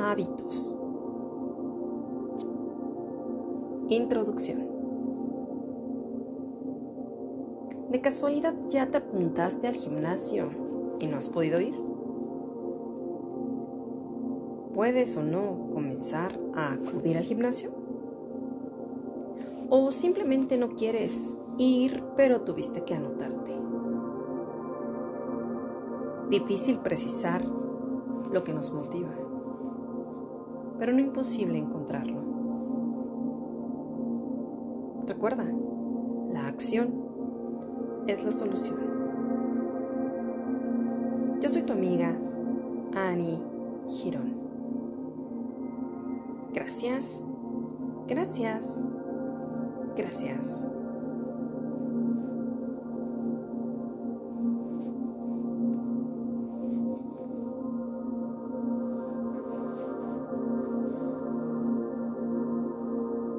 Hábitos. Introducción. ¿De casualidad ya te apuntaste al gimnasio y no has podido ir? ¿Puedes o no comenzar a acudir al gimnasio? ¿O simplemente no quieres ir pero tuviste que anotarte? Difícil precisar lo que nos motiva, pero no imposible encontrarlo. Recuerda, la acción es la solución. Yo soy tu amiga Annie Girón. Gracias, gracias, gracias.